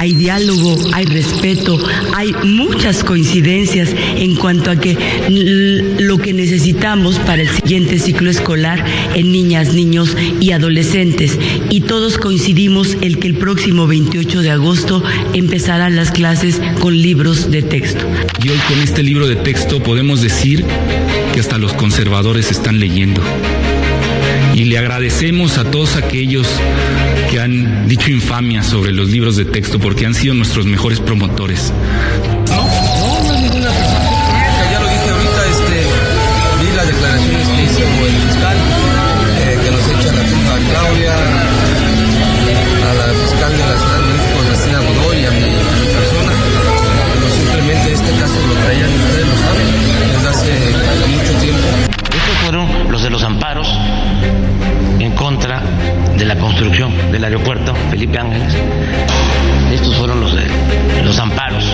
hay diálogo, hay respeto, hay muchas coincidencias en cuanto a que lo que necesitamos para el siguiente ciclo escolar en niñas, niños y adolescentes. Y todos coincidimos en que el próximo 28 de agosto empezarán las clases con libros de texto. Y hoy con este libro de texto podemos decir que hasta los conservadores están leyendo. Y le agradecemos a todos aquellos que han dicho infamia sobre los libros de texto porque han sido nuestros mejores promotores. Del aeropuerto Felipe Ángeles. Estos fueron los, los amparos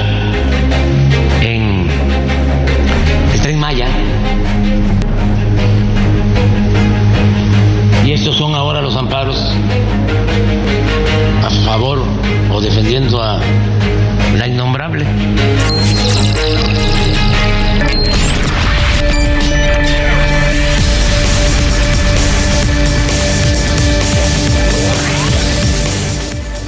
en el tren Maya. Y estos son ahora los amparos a favor o defendiendo a la innombrable.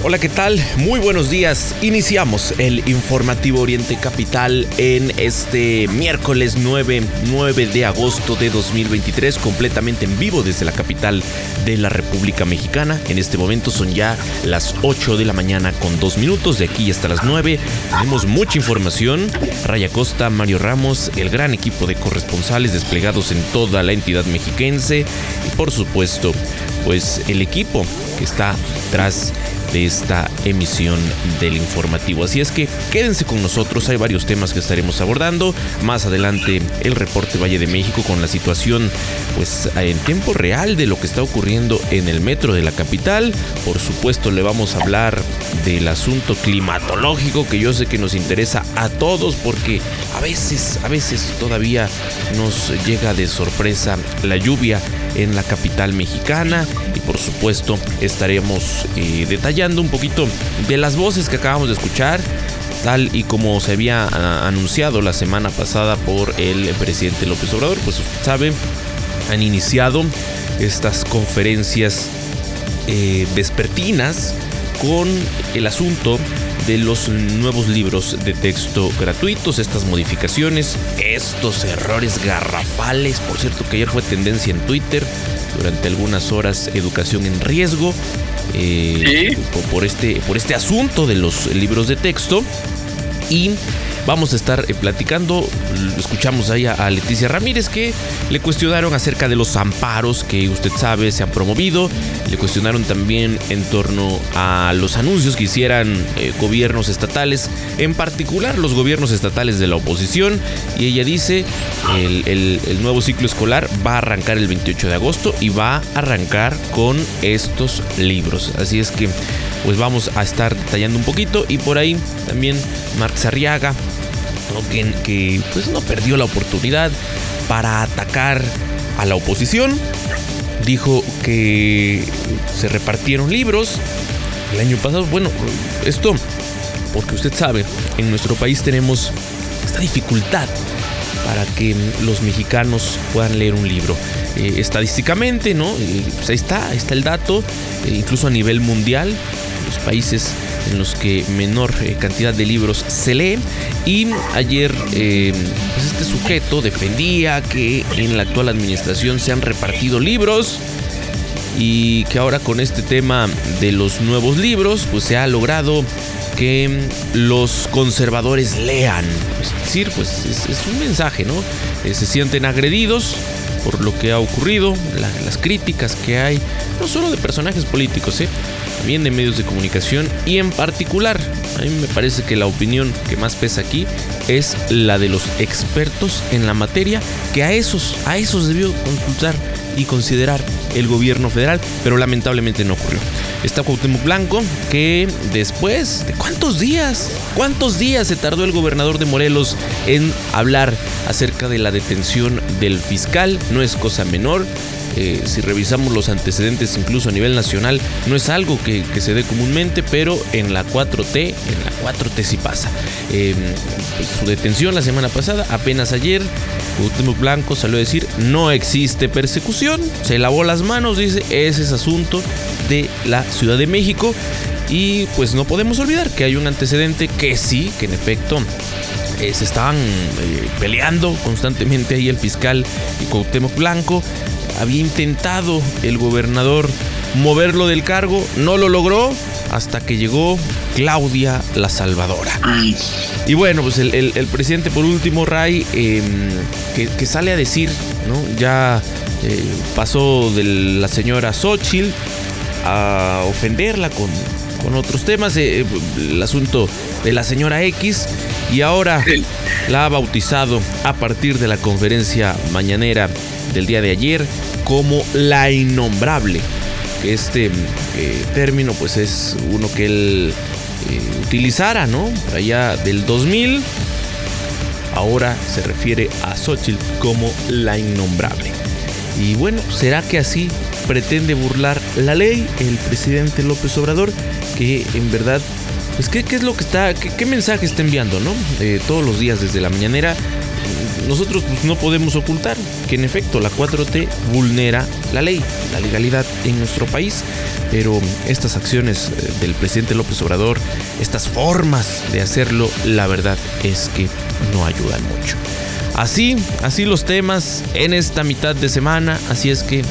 Hola, ¿qué tal? Muy buenos días. Iniciamos el informativo Oriente Capital en este miércoles 9, 9 de agosto de 2023, completamente en vivo desde la capital de la República Mexicana. En este momento son ya las 8 de la mañana con 2 minutos, de aquí hasta las 9. Tenemos mucha información. Raya Costa, Mario Ramos, el gran equipo de corresponsales desplegados en toda la entidad mexiquense y por supuesto, pues el equipo que está tras de esta emisión del informativo. Así es que quédense con nosotros, hay varios temas que estaremos abordando. Más adelante el reporte Valle de México con la situación pues en tiempo real de lo que está ocurriendo en el metro de la capital. Por supuesto le vamos a hablar del asunto climatológico que yo sé que nos interesa a todos porque a veces, a veces todavía nos llega de sorpresa la lluvia en la capital mexicana y por supuesto estaremos eh, detallando un poquito de las voces que acabamos de escuchar tal y como se había a, anunciado la semana pasada por el presidente López Obrador pues usted sabe han iniciado estas conferencias eh, vespertinas con el asunto de los nuevos libros de texto gratuitos, estas modificaciones, estos errores garrafales. Por cierto, que ayer fue tendencia en Twitter durante algunas horas educación en riesgo eh, por, este, por este asunto de los libros de texto. Y vamos a estar eh, platicando. Escuchamos ahí a Leticia Ramírez que le cuestionaron acerca de los amparos que usted sabe se han promovido. Le cuestionaron también en torno a los anuncios que hicieran eh, gobiernos estatales, en particular los gobiernos estatales de la oposición. Y ella dice, el, nuevo ciclo escolar va a arrancar el 28 de agosto y va a arrancar con estos libros. Así es que pues vamos a estar detallando un poquito y por ahí también Marx Arriaga que, que pues no perdió la oportunidad para atacar a la oposición. Dijo que se repartieron libros el año pasado. Bueno, esto porque usted sabe, en nuestro país tenemos esta dificultad para que los mexicanos puedan leer un libro. Eh, estadísticamente, ¿no? Eh, pues ahí está, ahí está el dato, eh, incluso a nivel mundial, los países en los que menor eh, cantidad de libros se lee. Y ayer eh, pues este sujeto defendía que en la actual administración se han repartido libros y que ahora con este tema de los nuevos libros pues se ha logrado que los conservadores lean. Es decir, pues es, un mensaje, ¿no? Eh, se sienten agredidos por lo que ha ocurrido, las críticas que hay, no solo de personajes políticos, ¿eh? También de medios de comunicación y en particular, a mí me parece que la opinión que más pesa aquí es la de los expertos en la materia, que a esos, a esos debió consultar y considerar el gobierno federal, pero lamentablemente no ocurrió. Está Cuauhtémoc Blanco, que después de cuántos días, cuántos días se tardó el gobernador de Morelos en hablar acerca de la detención del fiscal, no es cosa menor. Eh, si revisamos los antecedentes incluso a nivel nacional, no es algo que, se dé comúnmente, pero en la 4T, en la 4T sí pasa. Em, pues, su detención la semana pasada, apenas ayer, Cuauhtémoc Blanco salió a decir, no existe persecución, se lavó las manos, dice, ese es asunto de la Ciudad de México. Y pues no podemos olvidar que hay un antecedente que sí, que en efecto eh, se estaban eh, peleando constantemente ahí el fiscal y Cuauhtémoc Blanco. Había intentado el gobernador moverlo del cargo, no lo logró hasta que llegó Claudia la Salvadora. Y bueno, pues el, presidente por último, Ray, em, que, sale a decir, ¿no? Ya eh, pasó de la señora Xochitl a ofenderla con con otros temas, eh, el asunto de la señora X, y ahora la ha bautizado a partir de la conferencia mañanera del día de ayer como la innombrable. Este eh, término pues es uno que él eh, utilizara, ¿no? Por allá del 2000. Ahora se refiere a Xochitl como la innombrable. Y bueno, ¿será que así pretende burlar la ley el presidente López Obrador? que en verdad, pues qué, es lo que está, qué, mensaje está enviando, ¿no? Eh, todos los días desde la mañanera. Nosotros pues, no podemos ocultar que en efecto la 4T vulnera la ley, la legalidad en nuestro país, pero estas acciones eh, del presidente López Obrador, estas formas de hacerlo, la verdad es que no ayudan mucho. Así, así los temas en esta mitad de semana, así es que,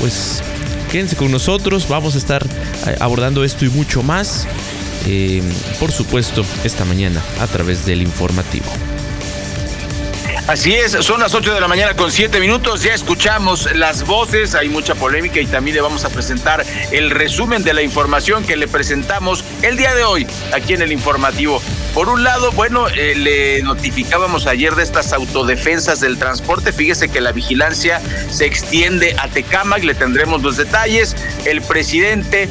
pues quédense con nosotros, vamos a estar eh, abordando esto y mucho más, eh, por supuesto, esta mañana a través del informativo. Así es, son las 8 de la mañana con 7 minutos, ya escuchamos las voces, hay mucha polémica y también le vamos a presentar el resumen de la información que le presentamos el día de hoy aquí en el informativo. Por un lado, bueno, eh, le notificábamos ayer de estas autodefensas del transporte. Fíjese que la vigilancia se extiende a Tecámac, le tendremos los detalles. El presidente,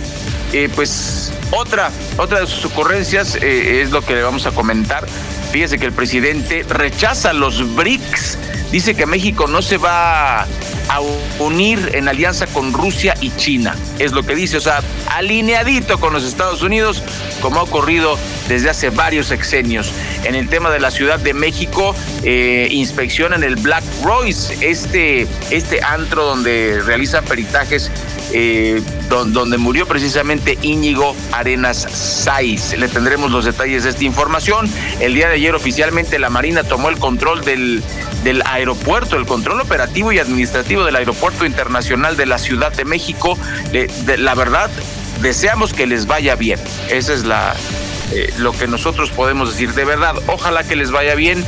eh, pues otra, otra de sus ocurrencias eh, es lo que le vamos a comentar. Fíjese que el presidente rechaza los BRICS, dice que México no se va a unir en alianza con Rusia y China. Es lo que dice, o sea, alineadito con los Estados Unidos, como ha ocurrido desde hace varios sexenios. En el tema de la Ciudad de México, eh, inspeccionan el Black Royce, este, este antro donde realizan peritajes eh, donde murió precisamente Íñigo Arenas Saiz. Le tendremos los detalles de esta información. El día de ayer oficialmente la Marina tomó el control del, del aeropuerto, el control operativo y administrativo del Aeropuerto Internacional de la Ciudad de México. la verdad, deseamos que les vaya bien. Esa es la, eh, lo que nosotros podemos decir. De verdad, ojalá que les vaya bien.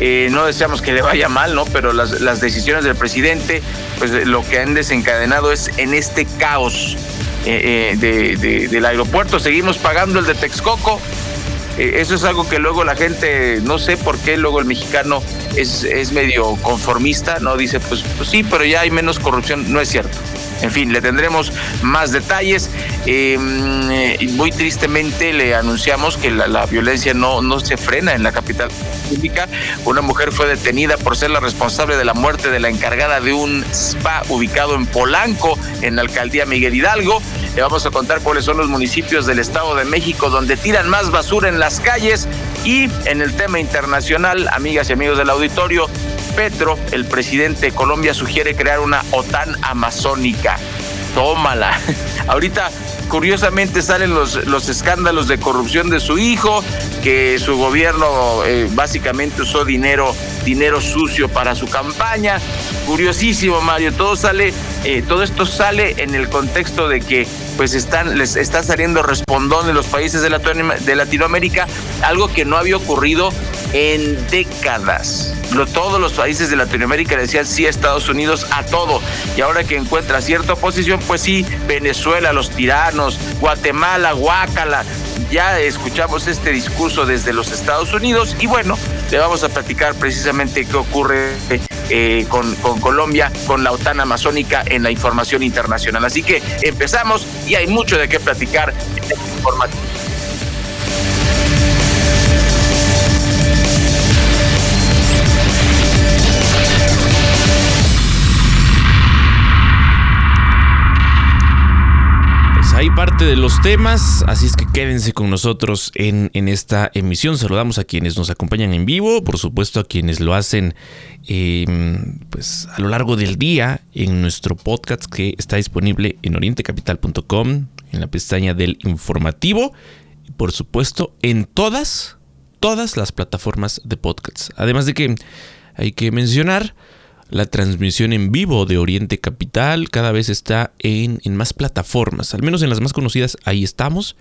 Eh, no deseamos que le vaya mal, ¿no? Pero las, decisiones del presidente, pues lo que han desencadenado es en este caos eh, eh del aeropuerto. Seguimos pagando el de Texcoco. Eso es algo que luego la gente, no sé por qué, luego el mexicano es, es medio conformista, ¿no? Dice, pues, pues sí, pero ya hay menos corrupción. No es cierto. En fin, le tendremos más detalles. Em, eh, muy tristemente le anunciamos que la, violencia no, no se frena en la capital Una mujer fue detenida por ser la responsable de la muerte de la encargada de un spa ubicado en Polanco, en la alcaldía Miguel Hidalgo. Le vamos a contar cuáles son los municipios del Estado de México donde tiran más basura en las calles. Y en el tema internacional, amigas y amigos del auditorio, Petro, el presidente de Colombia, sugiere crear una OTAN amazónica. Tómala. Ahorita curiosamente salen los, los escándalos de corrupción de su hijo, que su gobierno eh, básicamente usó dinero, dinero sucio para su campaña. Curiosísimo, Mario, todo sale, eh, todo esto sale en el contexto de que pues están, les está saliendo respondón en los países de, de Latinoamérica, algo que no había ocurrido en décadas. todos los países de Latinoamérica decían sí a Estados Unidos a todo. Y ahora que encuentra cierta oposición, pues sí, Venezuela, los tiranos, Guatemala, Guácala. Ya escuchamos este discurso desde los Estados Unidos y bueno, le vamos a platicar precisamente qué ocurre eh, con, Colombia, con la OTAN amazónica en la información internacional. Así que empezamos y hay mucho de qué platicar en este informativo. Ahí parte de los temas, así es que quédense con nosotros en, en, esta emisión. Saludamos a quienes nos acompañan en vivo, por supuesto a quienes lo hacen em, pues, a lo largo del día en nuestro podcast que está disponible en orientecapital.com, en la pestaña del informativo, y por supuesto en todas, todas las plataformas de podcasts. Además de que hay que mencionar la transmisión en vivo de Oriente Capital cada vez está en, más plataformas, al menos en las más conocidas, ahí estamos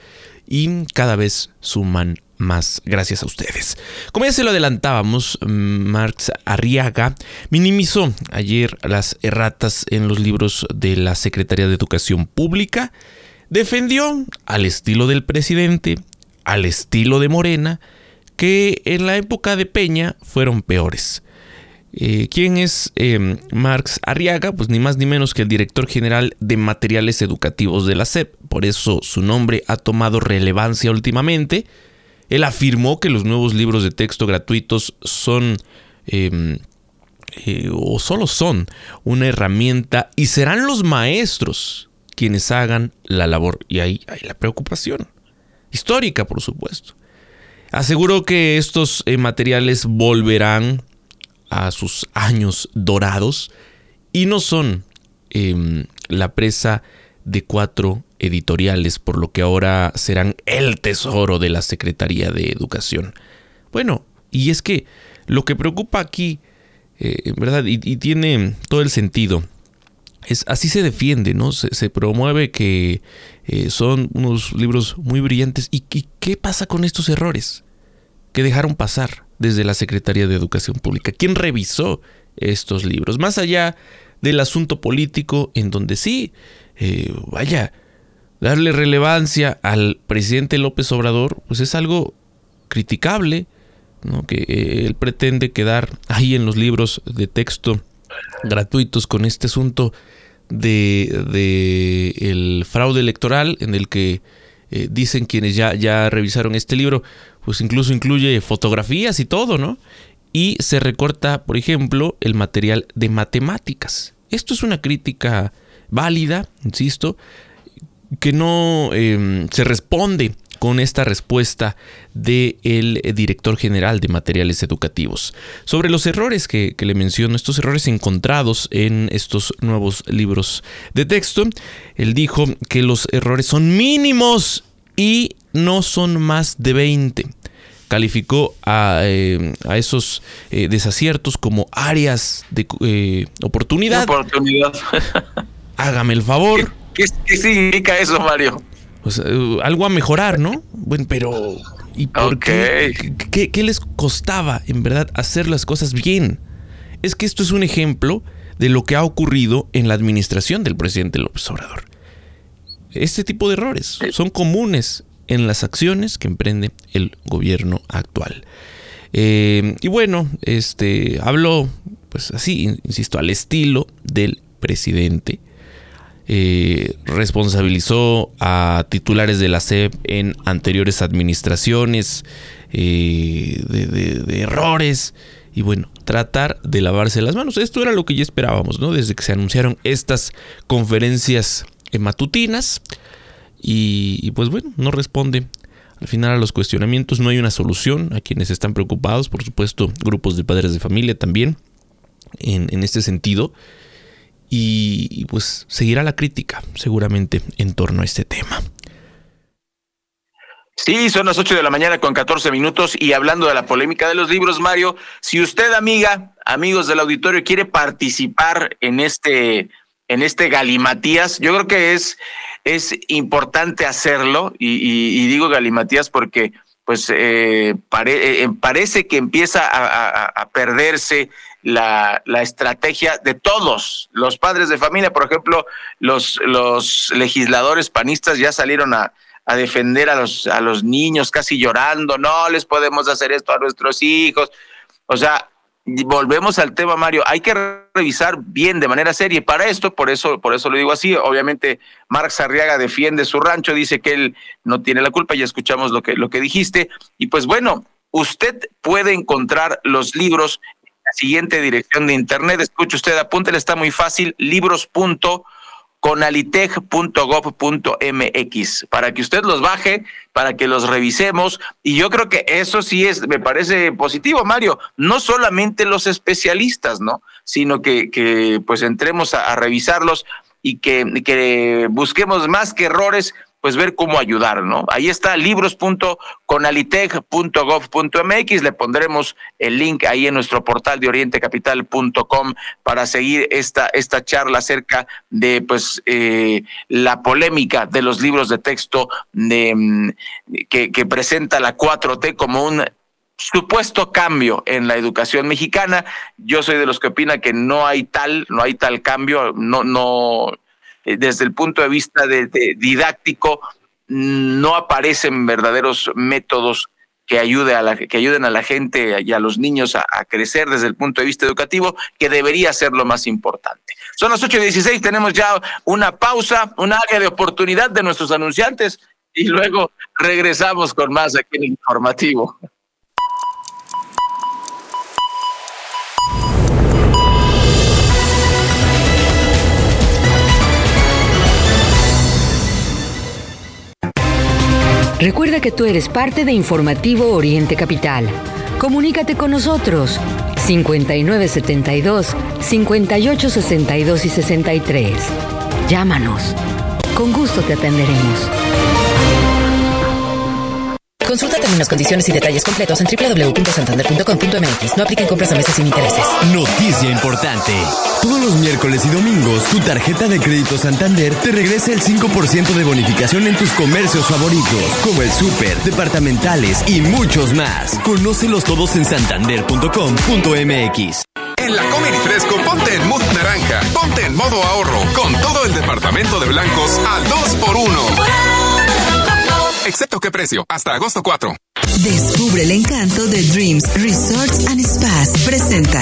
y cada vez suman más gracias a ustedes. Como ya se lo adelantábamos, Marx Arriaga minimizó ayer las erratas en los libros de la Secretaría de Educación Pública, defendió al estilo del presidente, al estilo de Morena, que en la época de Peña fueron peores. Eh, ¿Quién es em, Marx Arriaga? Pues ni más ni menos que el director general de materiales educativos de la SEP. Por eso su nombre ha tomado relevancia últimamente. Él afirmó que los nuevos libros de texto gratuitos son em, eh, o solo son una herramienta y serán los maestros quienes hagan la labor. Y ahí hay la preocupación. Histórica, por supuesto. Aseguró que estos eh, materiales volverán a sus años dorados y no son em, la presa de cuatro editoriales, por lo que ahora serán el tesoro de la Secretaría de Educación. Bueno, y es que lo que preocupa aquí, eh, ¿verdad? Y, tiene todo el sentido. Es, así se defiende, ¿no? Se, promueve que eh, son unos libros muy brillantes. ¿Y qué pasa con estos errores que dejaron pasar? Desde la Secretaría de Educación Pública. ¿Quién revisó estos libros? Más allá del asunto político, en donde sí, eh, vaya, darle relevancia al presidente López Obrador, pues es algo criticable, ¿no? que eh, él pretende quedar ahí en los libros de texto gratuitos con este asunto de, de el fraude electoral en el que eh, dicen quienes ya, ya revisaron este libro, pues incluso incluye fotografías y todo, ¿no? Y se recorta, por ejemplo, el material de matemáticas. Esto es una crítica válida, insisto, que no em, se responde con esta respuesta del director general de materiales educativos. Sobre los errores que, que, le menciono, estos errores encontrados en estos nuevos libros de texto, él dijo que los errores son mínimos y no son más de 20. Calificó a, eh, esos eh, desaciertos como áreas de eh, oportunidad. Oportunidad. Hágame el favor. ¿Qué, significa eso, Mario? Pues, algo a mejorar, ¿no? Bueno, pero ¿y por qué, qué les costaba en verdad hacer las cosas bien? Es que esto es un ejemplo de lo que ha ocurrido en la administración del presidente López Obrador. Este tipo de errores son comunes en las acciones que emprende el gobierno actual. Eh, y bueno, este habló, pues así, insisto, al estilo del presidente. Eh, responsabilizó a titulares de la SEP en anteriores administraciones eh, de, errores y bueno, tratar de lavarse las manos. Esto era lo que ya esperábamos, ¿no? Desde que se anunciaron estas conferencias matutinas. Y, pues bueno, no responde al final a los cuestionamientos, no hay una solución a quienes están preocupados, por supuesto, grupos de padres de familia también, en, este sentido. Y, pues seguirá la crítica seguramente en torno a este tema. Sí, son las 8 de la mañana con 14 minutos y hablando de la polémica de los libros, Mario, si usted, amiga, amigos del auditorio, quiere participar en este en este galimatías. Yo creo que es, es importante hacerlo y, digo galimatías porque pues eh, eh, parece que empieza a, perderse la, la, estrategia de todos los padres de familia. Por ejemplo, los, los legisladores panistas ya salieron a, a defender a los, a los niños casi llorando, no les podemos hacer esto a nuestros hijos. O sea, volvemos al tema, Mario, hay que revisar bien de manera seria. Para esto, por eso, por eso lo digo así, obviamente Marx Arriaga defiende su rancho, dice que él no tiene la culpa, ya escuchamos lo que, lo que dijiste. Y pues bueno, usted puede encontrar los libros siguiente dirección de internet. Escuche usted, apúntele, está muy fácil, libros.com conalitech.gov.mx para que usted los baje, para que los revisemos. Y yo creo que eso sí es, me parece positivo, Mario. No solamente los especialistas, ¿no? Sino que, que pues entremos a, a revisarlos y que, que busquemos más que errores, pues ver cómo ayudar, ¿no? Ahí está libros.conalitech.gov.mx, le pondremos el link ahí en nuestro portal de orientecapital.com para seguir esta, esta charla acerca de pues eh, la polémica de los libros de texto de, mm, que, que presenta la 4T como un supuesto cambio en la educación mexicana. Yo soy de los que opina que no hay tal, no hay tal cambio, no, no, desde el punto de vista de, didáctico, no aparecen verdaderos métodos que, ayude a la, que ayuden a la gente y a los niños a, crecer desde el punto de vista educativo, que debería ser lo más importante. Son las 8.16, tenemos ya una pausa, un área de oportunidad de nuestros anunciantes y luego regresamos con más aquí en Informativo. Recuerda que tú eres parte de Informativo Oriente Capital. Comunícate con nosotros 5972 5862 y 63. Llámanos. Con gusto te atenderemos. Consulta términos, condiciones y detalles completos en www.santander.com.mx. No apliquen compras a meses sin intereses. Noticia importante. Todos los miércoles y domingos, tu tarjeta de crédito Santander te regresa el 5% de bonificación en tus comercios favoritos, como el súper, departamentales y muchos más. Conócelos todos en santander.com.mx. En la Comer y Fresco, ponte en mood naranja, ponte en modo ahorro, con todo el departamento de blancos al 2x1. Excepto qué precio, hasta agosto 4. Descubre el encanto de Dreams Resorts and Spas. Presenta.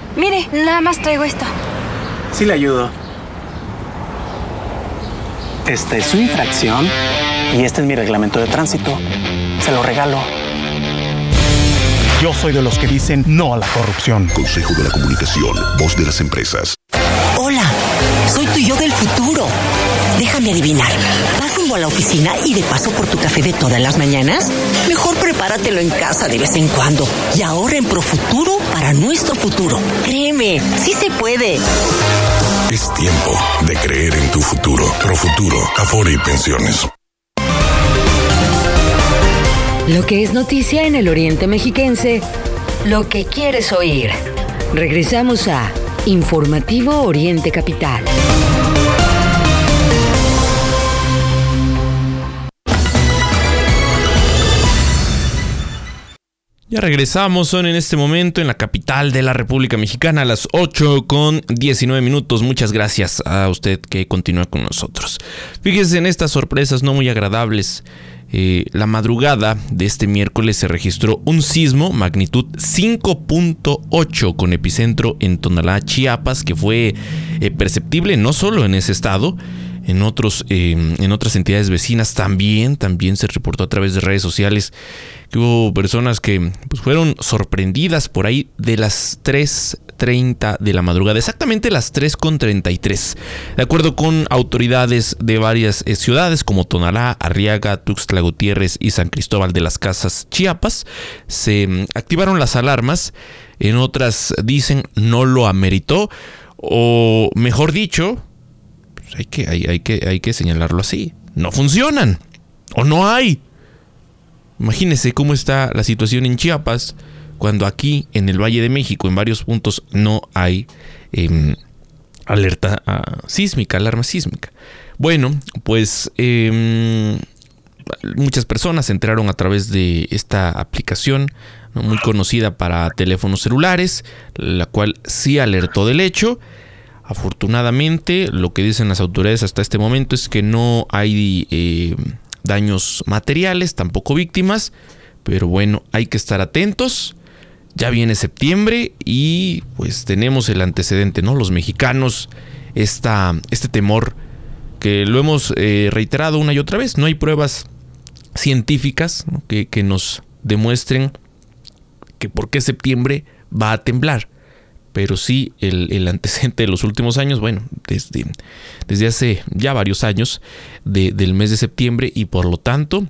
Mire, nada más traigo esto. Sí le ayudo. Esta es su infracción y este es mi reglamento de tránsito. Se lo regalo. Yo soy de los que dicen no a la corrupción. Consejo de la Comunicación, voz de las empresas. Hola, soy tu yo del futuro. Déjame adivinar. ¿Vas rumbo a la oficina y de paso por tu café de todas las mañanas? Mejor prepáratelo en casa de vez en cuando y ahorra en Profuturo para nuestro futuro. Créeme, sí se puede. Es tiempo de creer en tu futuro. Profuturo, Afore y Pensiones. Lo que es noticia en el Oriente Mexiquense, lo que quieres oír. Regresamos a Informativo Oriente Capital. Ya regresamos, son en este momento en la capital de la República Mexicana a las 8 con 19 minutos. Muchas gracias a usted que continúa con nosotros. Fíjese en estas sorpresas no muy agradables. Eh, la madrugada de este miércoles se registró un sismo magnitud 5.8 con epicentro en Tonalá, Chiapas, que fue eh, perceptible no solo en ese estado, en, otros, eh, en otras entidades vecinas también, también se reportó a través de redes sociales que hubo personas que pues, fueron sorprendidas por ahí de las 3.30 de la madrugada, exactamente las 3.33. De acuerdo con autoridades de varias eh, ciudades como Tonalá, Arriaga, Tuxtla Gutiérrez y San Cristóbal de las Casas, Chiapas, se mm, activaron las alarmas, en otras dicen no lo ameritó, o mejor dicho, hay que, hay, que, hay que señalarlo así. No funcionan. O no hay. Imagínense cómo está la situación en Chiapas cuando aquí en el Valle de México en varios puntos no hay em, alerta ah, sísmica, alarma sísmica. Bueno, pues em, muchas personas entraron a través de esta aplicación muy conocida para teléfonos celulares, la cual sí alertó del hecho. Afortunadamente, lo que dicen las autoridades hasta este momento es que no hay eh, daños materiales, tampoco víctimas, pero bueno, hay que estar atentos. Ya viene septiembre y pues tenemos el antecedente, ¿no? Los mexicanos, esta, este temor que lo hemos eh, reiterado una y otra vez, no hay pruebas científicas que, que nos demuestren que por qué septiembre va a temblar. Pero sí, el, antecedente de los últimos años, bueno, desde, desde hace ya varios años del mes de septiembre y por lo tanto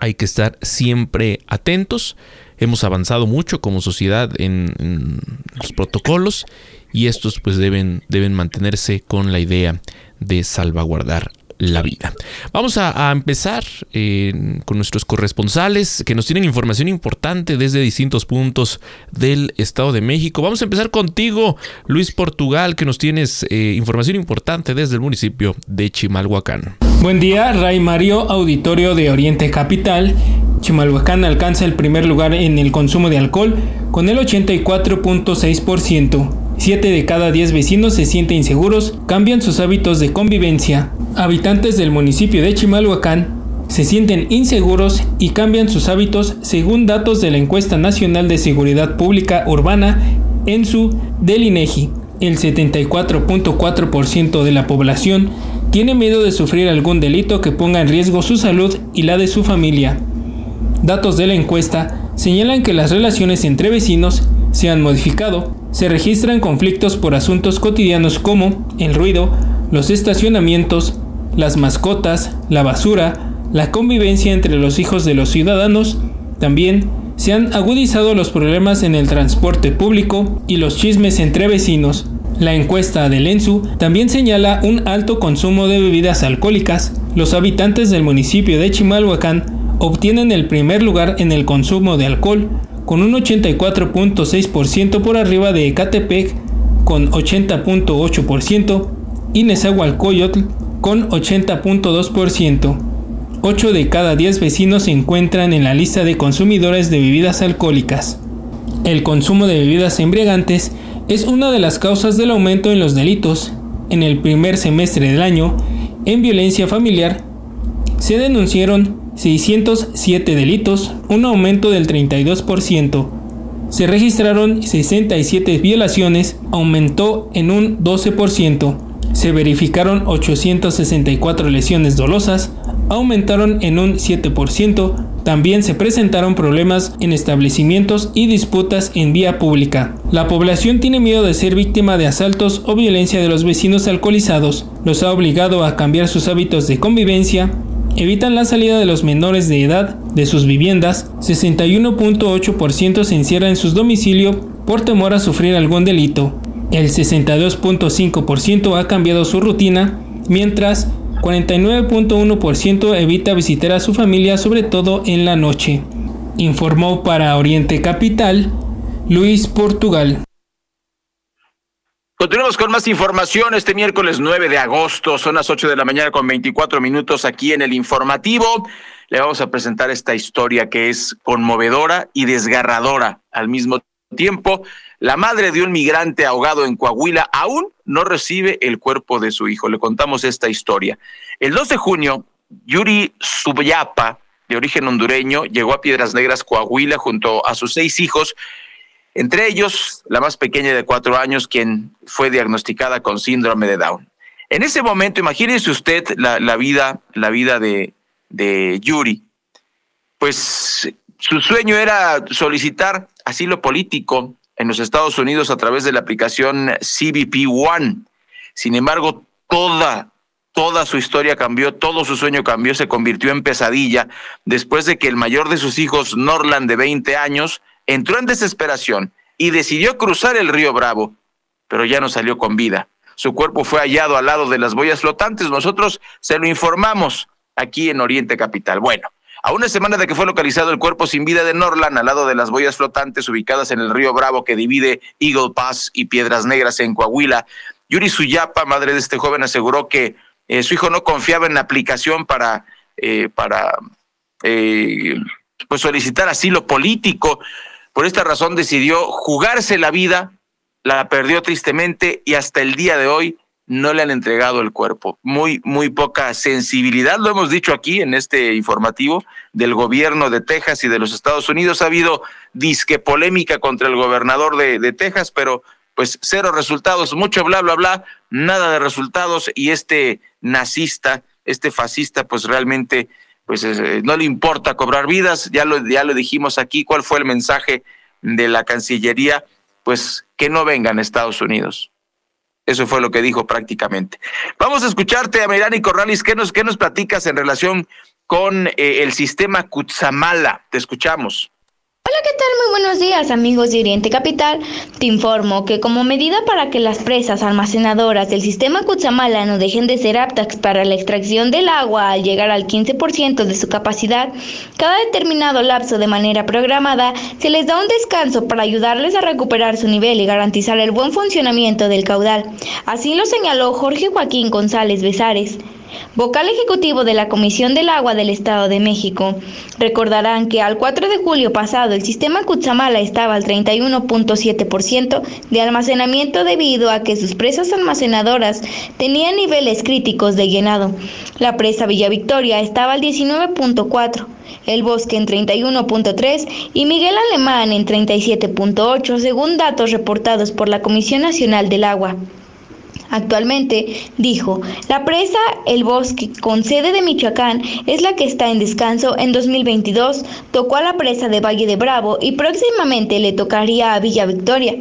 hay que estar siempre atentos. Hemos avanzado mucho como sociedad en, en los protocolos y estos pues deben, deben mantenerse con la idea de salvaguardar la vida. Vamos a, empezar eh, con nuestros corresponsales que nos tienen información importante desde distintos puntos del Estado de México. Vamos a empezar contigo, Luis Portugal, que nos tienes eh, información importante desde el municipio de Chimalhuacán. Buen día, Ray Mario, auditorio de Oriente Capital. Chimalhuacán alcanza el primer lugar en el consumo de alcohol con el 84.6%. 7 de cada 10 vecinos se sienten inseguros, cambian sus hábitos de convivencia. Habitantes del municipio de Chimalhuacán se sienten inseguros y cambian sus hábitos según datos de la encuesta nacional de seguridad pública urbana en su del INEGI. El 74.4% de la población tiene miedo de sufrir algún delito que ponga en riesgo su salud y la de su familia. Datos de la encuesta señalan que las relaciones entre vecinos se han modificado se registran conflictos por asuntos cotidianos como el ruido, los estacionamientos, las mascotas, la basura, la convivencia entre los hijos de los ciudadanos, también se han agudizado los problemas en el transporte público y los chismes entre vecinos. La encuesta del ENSU también señala un alto consumo de bebidas alcohólicas. Los habitantes del municipio de Chimalhuacán obtienen el primer lugar en el consumo de alcohol, con un 84.6% por arriba de Ecatepec con 80.8% y Nezahualcóyotl con 80.2%. 8 de cada 10 vecinos se encuentran en la lista de consumidores de bebidas alcohólicas. El consumo de bebidas embriagantes es una de las causas del aumento en los delitos. En el primer semestre del año, en violencia familiar, se denunciaron 607 delitos, un aumento del 32%. Se registraron 67 violaciones, aumentó en un 12%. Se verificaron 864 lesiones dolosas, aumentaron en un 7%. También se presentaron problemas en establecimientos y disputas en vía pública. La población tiene miedo de ser víctima de asaltos o violencia de los vecinos alcoholizados. Los ha obligado a cambiar sus hábitos de convivencia, evitan la salida de los menores de edad de sus viviendas, 61.8% se encierra en sus domicilios por temor a sufrir algún delito, el 62.5% ha cambiado su rutina, mientras 49.1% evita visitar a su familia sobre todo en la noche. Informó para Oriente Capital Luis Portugal. Continuamos con más información este miércoles 9 de agosto, son las 8 de la mañana con 24 minutos aquí en el informativo. Le vamos a presentar esta historia que es conmovedora y desgarradora al mismo tiempo. La madre de un migrante ahogado en Coahuila aún no recibe el cuerpo de su hijo. Le contamos esta historia. El 2 de junio, Yuri Subyapa, de origen hondureño, llegó a Piedras Negras, Coahuila, junto a sus seis hijos entre ellos la más pequeña de cuatro años, quien fue diagnosticada con síndrome de Down. En ese momento, imagínese usted la, vida, la vida de, de Yuri. Pues su sueño era solicitar asilo político en los Estados Unidos a través de la aplicación CBP One. Sin embargo, toda, toda su historia cambió, todo su sueño cambió, se convirtió en pesadilla después de que el mayor de sus hijos, Norland, de 20 años, entró en desesperación y decidió cruzar el río Bravo, pero ya no salió con vida. Su cuerpo fue hallado al lado de las boyas flotantes. Nosotros se lo informamos aquí en Oriente Capital. Bueno, a una semana de que fue localizado el cuerpo sin vida de Norland al lado de las boyas flotantes ubicadas en el río Bravo que divide Eagle Pass y Piedras Negras en Coahuila, Yuri Suyapa, madre de este joven, aseguró que eh, su hijo no confiaba en la aplicación para, eh, para eh, pues solicitar asilo político. Por esta razón decidió jugarse la vida, la perdió tristemente y hasta el día de hoy no le han entregado el cuerpo. Muy, muy poca sensibilidad, lo hemos dicho aquí en este informativo del gobierno de Texas y de los Estados Unidos. Ha habido disque polémica contra el gobernador de, Texas, pero pues cero resultados, mucho bla, bla, bla, nada de resultados y este nazista, este fascista, pues realmente pues eh, no le importa cobrar vidas, ya lo, ya lo dijimos aquí, cuál fue el mensaje de la Cancillería, pues que no vengan a Estados Unidos. Eso fue lo que dijo prácticamente. Vamos a escucharte, Amirani Corralis, ¿qué nos, qué nos platicas en relación con eh, el sistema Kutsamala? Te escuchamos. Hola, ¿qué tal? Muy buenos días amigos de Oriente Capital. Te informo que como medida para que las presas almacenadoras del sistema Cutzamala no dejen de ser aptas para la extracción del agua al llegar al 15% de su capacidad, cada determinado lapso de manera programada se les da un descanso para ayudarles a recuperar su nivel y garantizar el buen funcionamiento del caudal. Así lo señaló Jorge Joaquín González Besares vocal ejecutivo de la Comisión del Agua del Estado de México. Recordarán que al 4 de julio pasado el sistema Cutzamala estaba al 31.7% de almacenamiento debido a que sus presas almacenadoras tenían niveles críticos de llenado. La presa Villa Victoria estaba al 19.4%. El Bosque en 31.3 y Miguel Alemán en 37.8 según datos reportados por la Comisión Nacional del Agua. Actualmente, dijo, la presa El Bosque, con sede de Michoacán, es la que está en descanso en 2022, tocó a la presa de Valle de Bravo y próximamente le tocaría a Villa Victoria.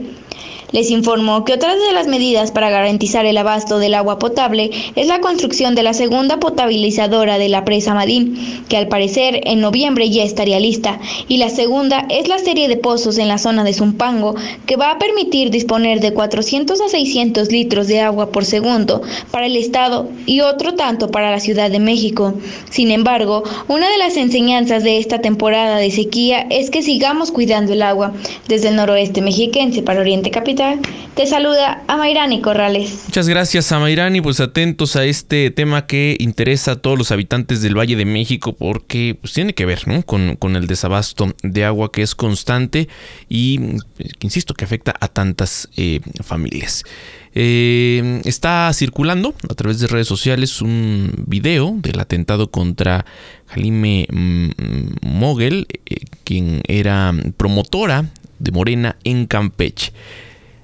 Les informó que otras de las medidas para garantizar el abasto del agua potable es la construcción de la segunda potabilizadora de la presa Madín, que al parecer en noviembre ya estaría lista, y la segunda es la serie de pozos en la zona de Zumpango, que va a permitir disponer de 400 a 600 litros de agua por segundo para el Estado y otro tanto para la Ciudad de México. Sin embargo, una de las enseñanzas de esta temporada de sequía es que sigamos cuidando el agua. Desde el noroeste mexiquense para Oriente Capital, te saluda Amairani Corrales. Muchas gracias Amairani, pues atentos a este tema que interesa a todos los habitantes del Valle de México porque pues, tiene que ver con, el desabasto de agua que es constante y, insisto, que afecta a tantas eh, familias. Eh, está circulando a través de redes sociales un video del atentado contra Jalime Mogel, eh, quien era promotora de Morena en Campeche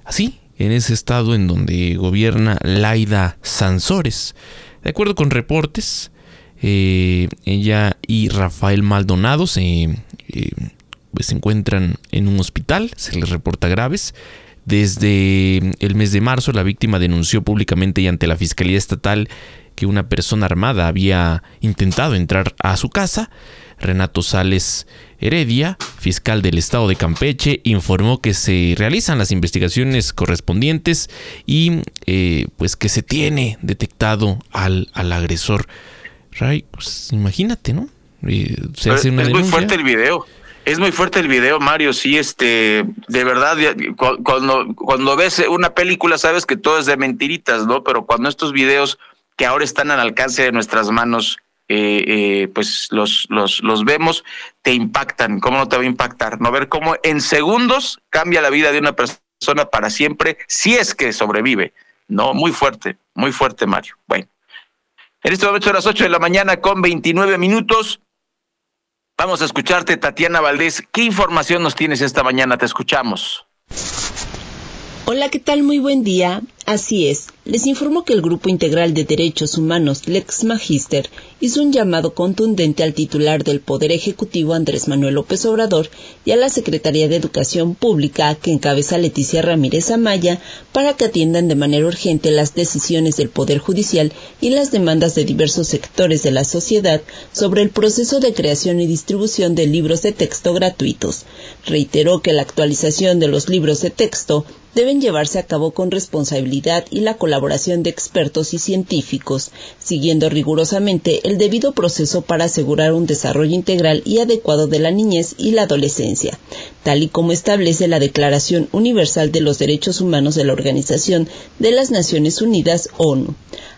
así, en ese estado en donde gobierna Laida Sansores. De acuerdo con reportes, eh, ella y Rafael Maldonado se, eh, se encuentran en un hospital, se les reporta graves. Desde el mes de marzo, la víctima denunció públicamente y ante la Fiscalía Estatal que una persona armada había intentado entrar a su casa. Renato Sales Heredia, fiscal del estado de Campeche, informó que se realizan las investigaciones correspondientes y eh, pues que se tiene detectado al, al agresor. Ray, pues imagínate, ¿no? Eh, se hace una es muy fuerte el video. Es muy fuerte el video, Mario. Sí, este, de verdad, cuando, cuando ves una película sabes que todo es de mentiritas, ¿no? Pero cuando estos videos que ahora están al alcance de nuestras manos eh, eh, pues los, los, los vemos, te impactan. ¿Cómo no te va a impactar? No ver cómo en segundos cambia la vida de una persona para siempre, si es que sobrevive. No, muy fuerte, muy fuerte, Mario. Bueno, en este momento a las 8 de la mañana con 29 minutos. Vamos a escucharte, Tatiana Valdés. ¿Qué información nos tienes esta mañana? Te escuchamos. Hola, ¿qué tal? Muy buen día. Así es, les informo que el Grupo Integral de Derechos Humanos Lex Magister hizo un llamado contundente al titular del Poder Ejecutivo Andrés Manuel López Obrador y a la Secretaría de Educación Pública que encabeza Leticia Ramírez Amaya para que atiendan de manera urgente las decisiones del Poder Judicial y las demandas de diversos sectores de la sociedad sobre el proceso de creación y distribución de libros de texto gratuitos. Reiteró que la actualización de los libros de texto deben llevarse a cabo con responsabilidad y la colaboración de expertos y científicos, siguiendo rigurosamente el debido proceso para asegurar un desarrollo integral y adecuado de la niñez y la adolescencia, tal y como establece la Declaración Universal de los Derechos Humanos de la Organización de las Naciones Unidas, ONU.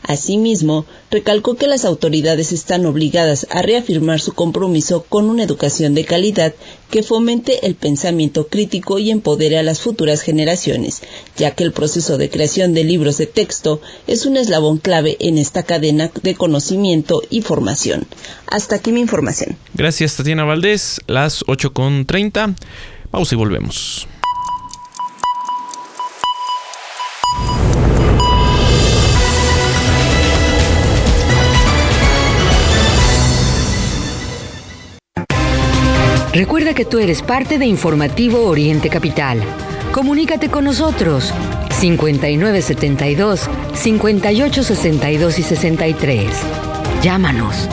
Asimismo, recalcó que las autoridades están obligadas a reafirmar su compromiso con una educación de calidad que fomente el pensamiento crítico y empodere a las futuras generaciones, ya que el proceso de creación de libros de texto es un eslabón clave en esta cadena de conocimiento y formación. Hasta aquí mi información. Gracias, Tatiana Valdés. Las 8.30. Pausa y volvemos. Recuerda que tú eres parte de Informativo Oriente Capital. Comunícate con nosotros 5972 5862 y 63. Llámanos.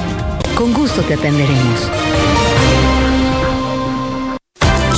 Con gusto te atenderemos.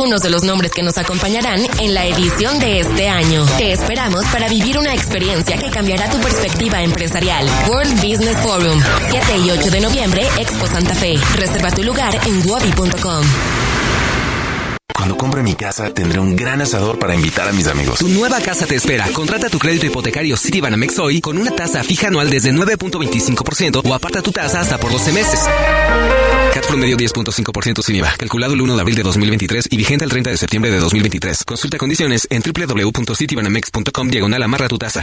algunos de los nombres que nos acompañarán en la edición de este año. Te esperamos para vivir una experiencia que cambiará tu perspectiva empresarial. World Business Forum, 7 y 8 de noviembre, Expo Santa Fe. Reserva tu lugar en wobi.com. Cuando compre mi casa, tendré un gran asador para invitar a mis amigos. Tu nueva casa te espera. Contrata tu crédito hipotecario Citibanamex hoy con una tasa fija anual desde 9.25% o aparta tu tasa hasta por 12 meses. CAT promedio 10.5% sin IVA. Calculado el 1 de abril de 2023 y vigente el 30 de septiembre de 2023. Consulta condiciones en www.citibanamex.com diagonal amarra tu tasa.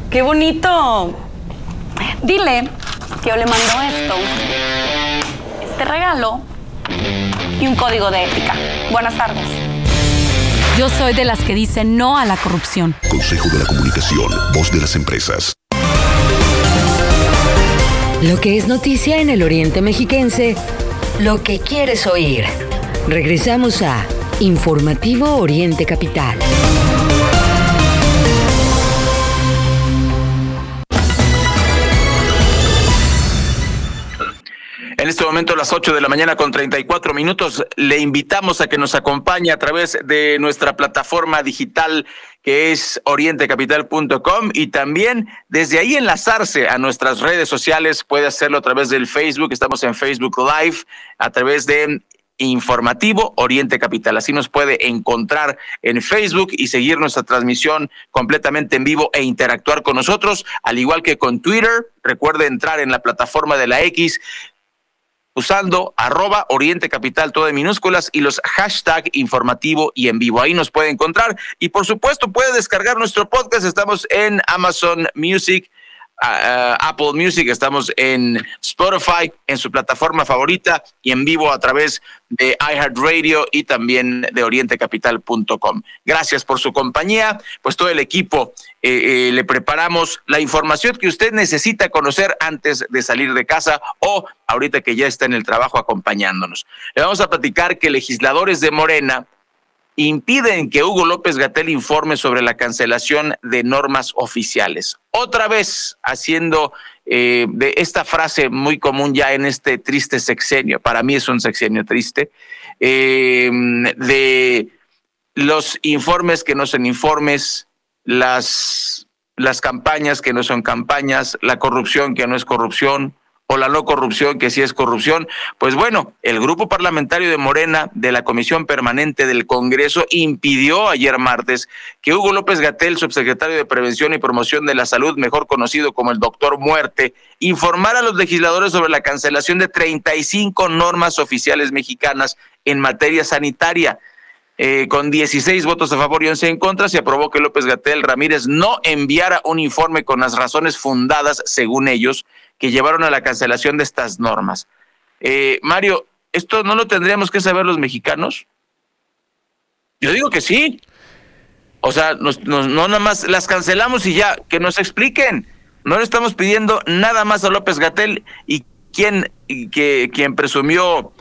¡Qué bonito! Dile que yo le mando esto, este regalo y un código de ética. Buenas tardes. Yo soy de las que dicen no a la corrupción. Consejo de la Comunicación, voz de las empresas. Lo que es noticia en el Oriente Mexiquense, lo que quieres oír. Regresamos a Informativo Oriente Capital. En este momento, a las 8 de la mañana con 34 minutos, le invitamos a que nos acompañe a través de nuestra plataforma digital que es orientecapital.com y también desde ahí enlazarse a nuestras redes sociales. Puede hacerlo a través del Facebook, estamos en Facebook Live, a través de informativo Oriente Capital. Así nos puede encontrar en Facebook y seguir nuestra transmisión completamente en vivo e interactuar con nosotros, al igual que con Twitter. Recuerde entrar en la plataforma de la X usando arroba Oriente Capital, todo en minúsculas, y los hashtag informativo y en vivo. Ahí nos puede encontrar. Y por supuesto, puede descargar nuestro podcast. Estamos en Amazon Music, Apple Music, estamos en Spotify, en su plataforma favorita y en vivo a través de iHeartRadio y también de orientecapital.com. Gracias por su compañía, pues todo el equipo eh, eh, le preparamos la información que usted necesita conocer antes de salir de casa o ahorita que ya está en el trabajo acompañándonos. Le vamos a platicar que legisladores de Morena impiden que Hugo López Gatel informe sobre la cancelación de normas oficiales. Otra vez haciendo eh, de esta frase muy común ya en este triste sexenio, para mí es un sexenio triste, de los informes que no son informes, las, las campañas que no son campañas, la corrupción que no es corrupción, o la no corrupción, que sí es corrupción. Pues bueno, el grupo parlamentario de Morena de la Comisión Permanente del Congreso impidió ayer martes que Hugo López Gatel, subsecretario de Prevención y Promoción de la Salud, mejor conocido como el doctor Muerte, informara a los legisladores sobre la cancelación de 35 normas oficiales mexicanas en materia sanitaria. Eh, con 16 votos a favor y 11 en contra, se aprobó que López Gatel Ramírez no enviara un informe con las razones fundadas, según ellos, que llevaron a la cancelación de estas normas. Eh, Mario, ¿esto no lo tendríamos que saber los mexicanos? Yo digo que sí. O sea, no nada más las cancelamos y ya, que nos expliquen. No le estamos pidiendo nada más a López Gatel y quien, que, quien presumió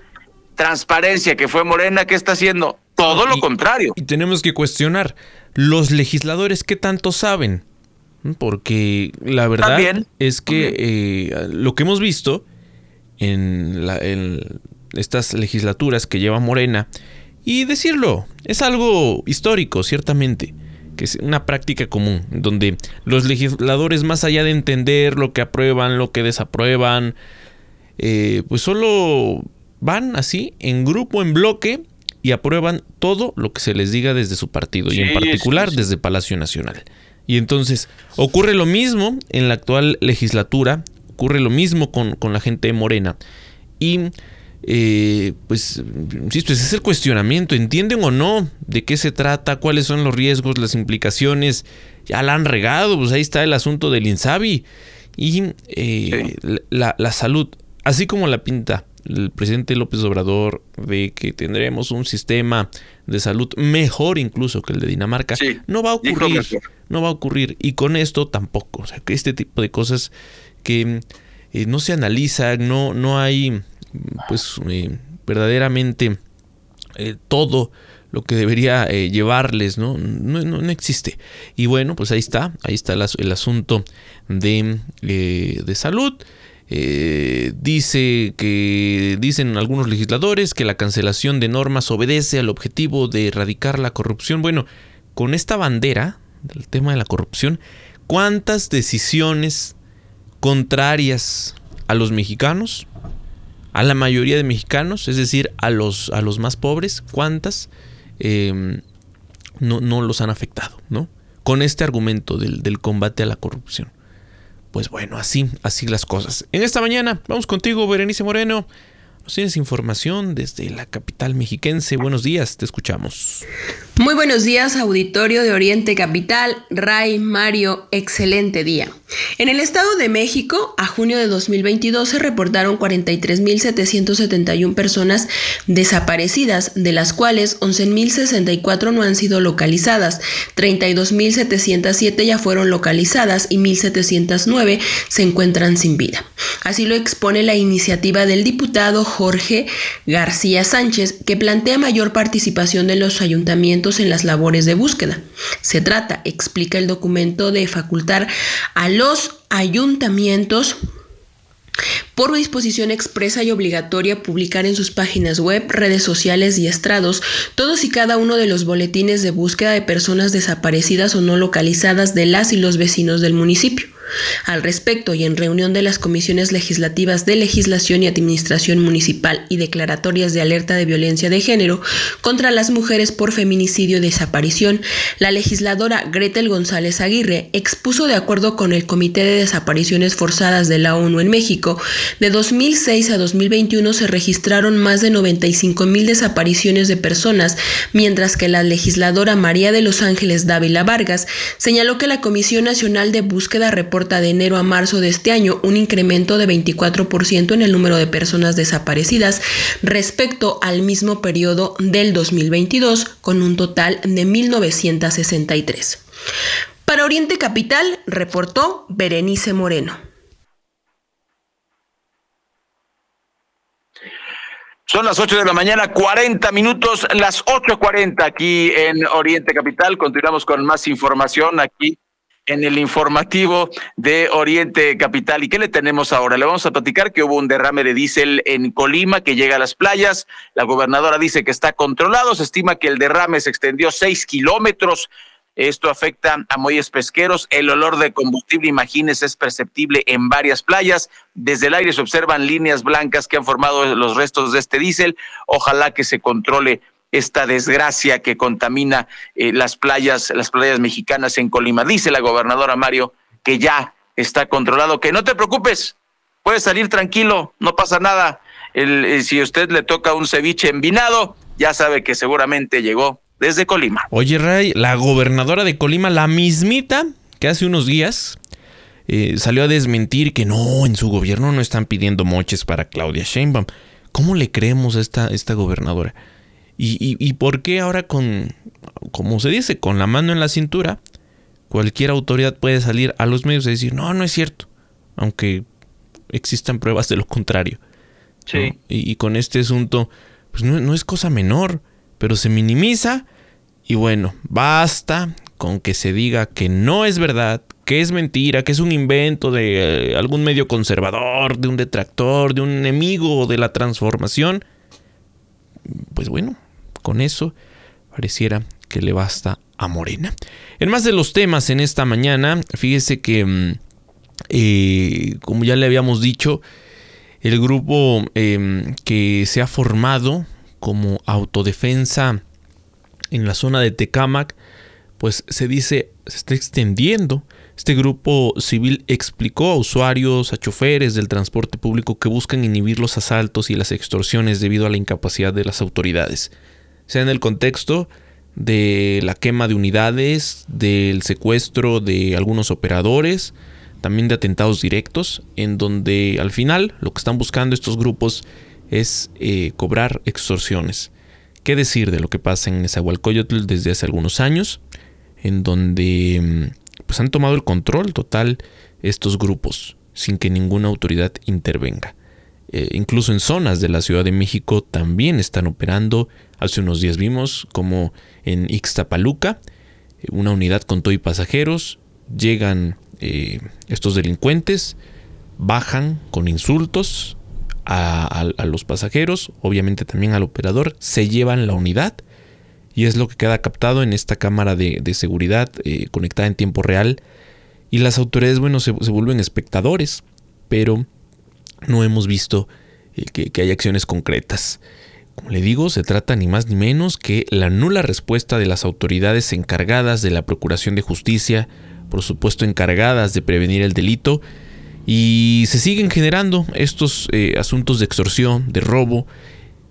transparencia, que fue Morena, ¿qué está haciendo? Todo lo contrario. Y tenemos que cuestionar, ¿los legisladores qué tanto saben? Porque la verdad es que eh, lo que hemos visto en, estas legislaturas que lleva Morena, y decirlo, es algo histórico, ciertamente, que es una práctica común, donde los legisladores, más allá de entender lo que aprueban, lo que desaprueban, eh, pues solo van así, en grupo, en bloque, y aprueban todo lo que se les diga desde su partido, y en particular desde Palacio Nacional. Y entonces ocurre lo mismo en la actual legislatura, ocurre lo mismo con, la gente de Morena. Y eh, pues, insisto, ese es el cuestionamiento. ¿Entienden o no de qué se trata? ¿Cuáles son los riesgos, las implicaciones? Ya la han regado, pues ahí está el asunto del INSABI y eh, la, la salud, así como la pinta el presidente López Obrador de que tendremos un sistema de salud mejor incluso que el de Dinamarca, no va a ocurrir. No va a ocurrir. Y con esto tampoco. O sea, que este tipo de cosas que eh, no se analizan, no, no hay pues eh, verdaderamente eh, todo lo que debería llevarles, ¿no? No, ¿no? no, existe. Y bueno, pues ahí está, ahí está el, el asunto de, de salud. Eh, dice que dicen algunos legisladores que la cancelación de normas obedece al objetivo de erradicar la corrupción. Bueno, con esta bandera del tema de la corrupción, ¿cuántas decisiones contrarias a los mexicanos, a la mayoría de mexicanos, es decir, a los, a los más pobres, cuántas em, no, no, los han afectado, ¿no? Con este argumento del, del combate a la corrupción. Pues bueno, así, así las cosas. En esta mañana, vamos contigo, Berenice Moreno. Nos tienes información desde la capital mexiquense. Buenos días, te escuchamos. Muy buenos días, auditorio de Oriente Capital. Ray, Mario, excelente día. En el Estado de México, a junio de 2022 se reportaron 43.771 personas desaparecidas, de las cuales 11.064 no han sido localizadas, 32.707 ya fueron localizadas y 1.709 se encuentran sin vida. Así lo expone la iniciativa del diputado Jorge García Sánchez, que plantea mayor participación de los ayuntamientos en las labores de búsqueda. Se trata, explica el documento, de facultar a los ayuntamientos por disposición expresa y obligatoria publicar en sus páginas web, redes sociales y estrados todos y cada uno de los boletines de búsqueda de personas desaparecidas o no localizadas de las y los vecinos del municipio. Al respecto, y en reunión de las comisiones legislativas de legislación y administración municipal y declaratorias de alerta de violencia de género contra las mujeres por feminicidio y desaparición, la legisladora Gretel González Aguirre expuso de acuerdo con el Comité de Desapariciones Forzadas de la ONU en México, de 2006 a 2021 se registraron más de 95 mil desapariciones de personas, mientras que la legisladora María de los Ángeles Dávila Vargas señaló que la Comisión Nacional de Búsqueda reporta reporta de enero a marzo de este año un incremento de 24% en el número de personas desaparecidas respecto al mismo periodo del 2022, con un total de 1.963. Para Oriente Capital, reportó Berenice Moreno. Son las 8 de la mañana, 40 minutos, las 8.40 aquí en Oriente Capital. Continuamos con más información aquí en el informativo de Oriente Capital. ¿Y qué le tenemos ahora? Le vamos a platicar que hubo un derrame de diésel en Colima que llega a las playas. La gobernadora dice que está controlado. Se estima que el derrame se extendió seis kilómetros esto afecta a muelles pesqueros. El olor de combustible, imagínense, es perceptible en varias playas. Desde el aire se observan líneas blancas que han formado los restos de este diésel. Ojalá que se controle esta desgracia que contamina eh, las playas, las playas mexicanas en Colima. Dice la gobernadora Mario que ya está controlado, que no te preocupes, puedes salir tranquilo, no pasa nada. El, eh, si usted le toca un ceviche envinado, ya sabe que seguramente llegó desde Colima. Oye, Ray, la gobernadora de Colima, la mismita que hace unos días eh, salió a desmentir que no, en su gobierno no están pidiendo moches para Claudia Sheinbaum. ¿Cómo le creemos a esta, esta gobernadora? ¿Y, y, por qué ahora con, como se dice, con la mano en la cintura, cualquier autoridad puede salir a los medios y decir, no, no es cierto, aunque existan pruebas de lo contrario? Sí. Y, con este asunto, pues no, no es cosa menor pero se minimiza y bueno, basta con que se diga que no es verdad, que es mentira, que es un invento de eh, algún medio conservador, de un detractor, de un enemigo de la transformación. Pues bueno, con eso pareciera que le basta a Morena. En más de los temas en esta mañana, fíjese que, mm, eh, como ya le habíamos dicho, el grupo em, que se ha formado como autodefensa en la zona de Tecámac, pues se dice, se está extendiendo. Este grupo civil explicó a usuarios, a choferes del transporte público que buscan inhibir los asaltos y las extorsiones debido a la incapacidad de las autoridades. Sea en el contexto de la quema de unidades, del secuestro de algunos operadores, también de atentados directos, en donde al final lo que están buscando estos grupos es eh, cobrar extorsiones. ¿Qué decir de lo que pasa en Nezahualcóyotl desde hace algunos años? En donde mm, pues han tomado el control total estos grupos sin que ninguna autoridad intervenga. Eh, incluso en zonas de la Ciudad de México también están operando. Hace unos días vimos como en Ixtapaluca, eh, una unidad con todo y pasajeros, llegan estos delincuentes, bajan con insultos, a, los pasajeros, obviamente también al operador, se llevan la unidad y es lo que queda captado en esta cámara de, seguridad eh, conectada en tiempo real y las autoridades, bueno, se, vuelven espectadores, pero no hemos visto eh, que, que acciones concretas. Le digo, se trata ni más ni menos que la nula respuesta de las autoridades encargadas de la Procuración de Justicia, por supuesto encargadas de prevenir el delito, y se siguen generando estos eh, asuntos de extorsión, de robo.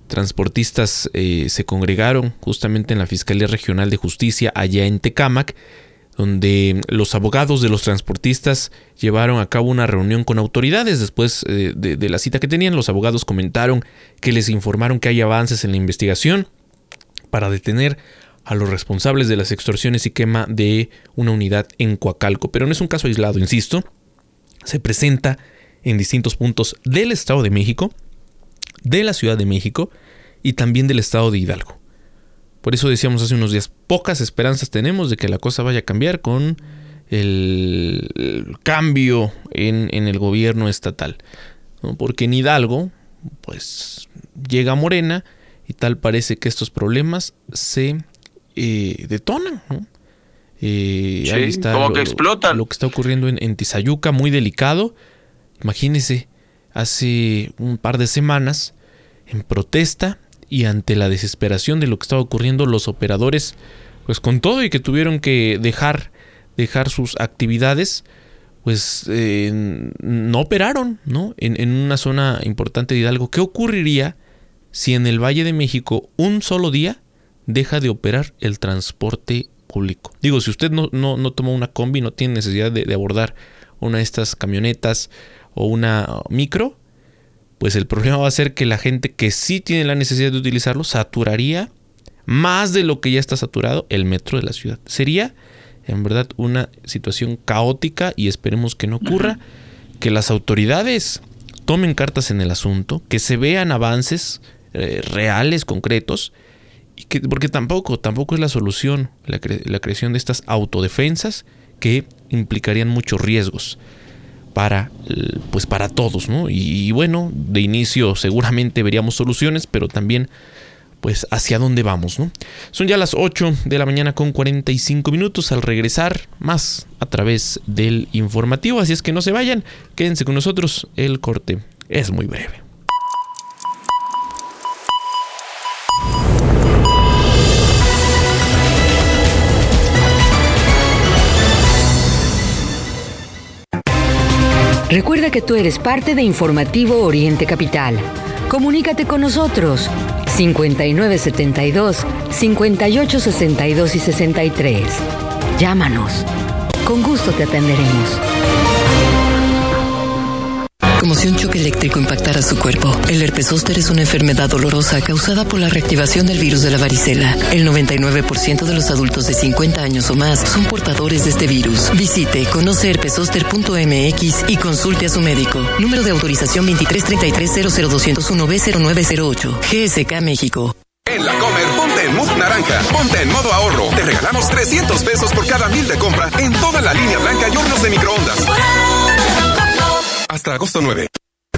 Transportistas eh, se congregaron justamente en la Fiscalía Regional de Justicia allá en Tecámac, donde los abogados de los transportistas llevaron a cabo una reunión con autoridades. Después eh, de, la cita que tenían, los abogados comentaron que les informaron que hay avances en la investigación para detener a los responsables de las extorsiones y quema de una unidad en Coacalco. Pero no es un caso aislado, insisto se presenta en distintos puntos del Estado de México, de la Ciudad de México y también del Estado de Hidalgo. Por eso decíamos hace unos días, pocas esperanzas tenemos de que la cosa vaya a cambiar con el, cambio en, el gobierno estatal. Porque en Hidalgo, pues llega Morena y tal parece que estos problemas se eh, detonan. ¿no? Eh, ahí está como que explotan. Lo que está ocurriendo en, Tizayuca, muy delicado. Imagínese, hace un par de semanas, en protesta y ante la desesperación de lo que estaba ocurriendo, los operadores, pues con todo y que tuvieron que dejar, dejar sus actividades, pues eh, no operaron, ¿no? En, en una zona importante de Hidalgo. ¿Qué ocurriría si en el Valle de México un solo día deja de operar el transporte público. Digo, si usted no, no, tomó una combi, no tiene necesidad de, abordar una de estas camionetas o una micro, pues el problema va a ser que la gente que sí tiene la necesidad de utilizarlo saturaría más de lo que ya está saturado el metro de la ciudad. Sería en verdad una situación caótica y esperemos que no ocurra, que las autoridades tomen cartas en el asunto, que se vean avances eh, reales, concretos, y que, porque tampoco, tampoco es la solución la, creación de estas autodefensas que implicarían muchos riesgos para, pues para todos, ¿no? y, bueno, de inicio seguramente veríamos soluciones, pero también pues hacia dónde vamos, ¿no? Son ya las 8 de la mañana con 45 minutos al regresar más a través del informativo, así es que no se vayan, quédense con nosotros, el corte es muy breve. Recuerda que tú eres parte de Informativo Oriente Capital. Comunícate con nosotros 5972 5862 y 63. Llámanos. Con gusto te atenderemos. Como si un choque eléctrico impactara su cuerpo. El herpes zóster es una enfermedad dolorosa causada por la reactivación del virus de la varicela. El 99% de los adultos de 50 años o más son portadores de este virus. Visite conoceherpesoster.mx y consulte a su médico. Número de autorización 2333-00201B0908. GSK México. En la Comer, ponte en mood naranja, ponte en modo ahorro. Te regalamos 300 pesos por cada mil de compra en toda la línea blanca y hornos de microondas hasta agosto 9.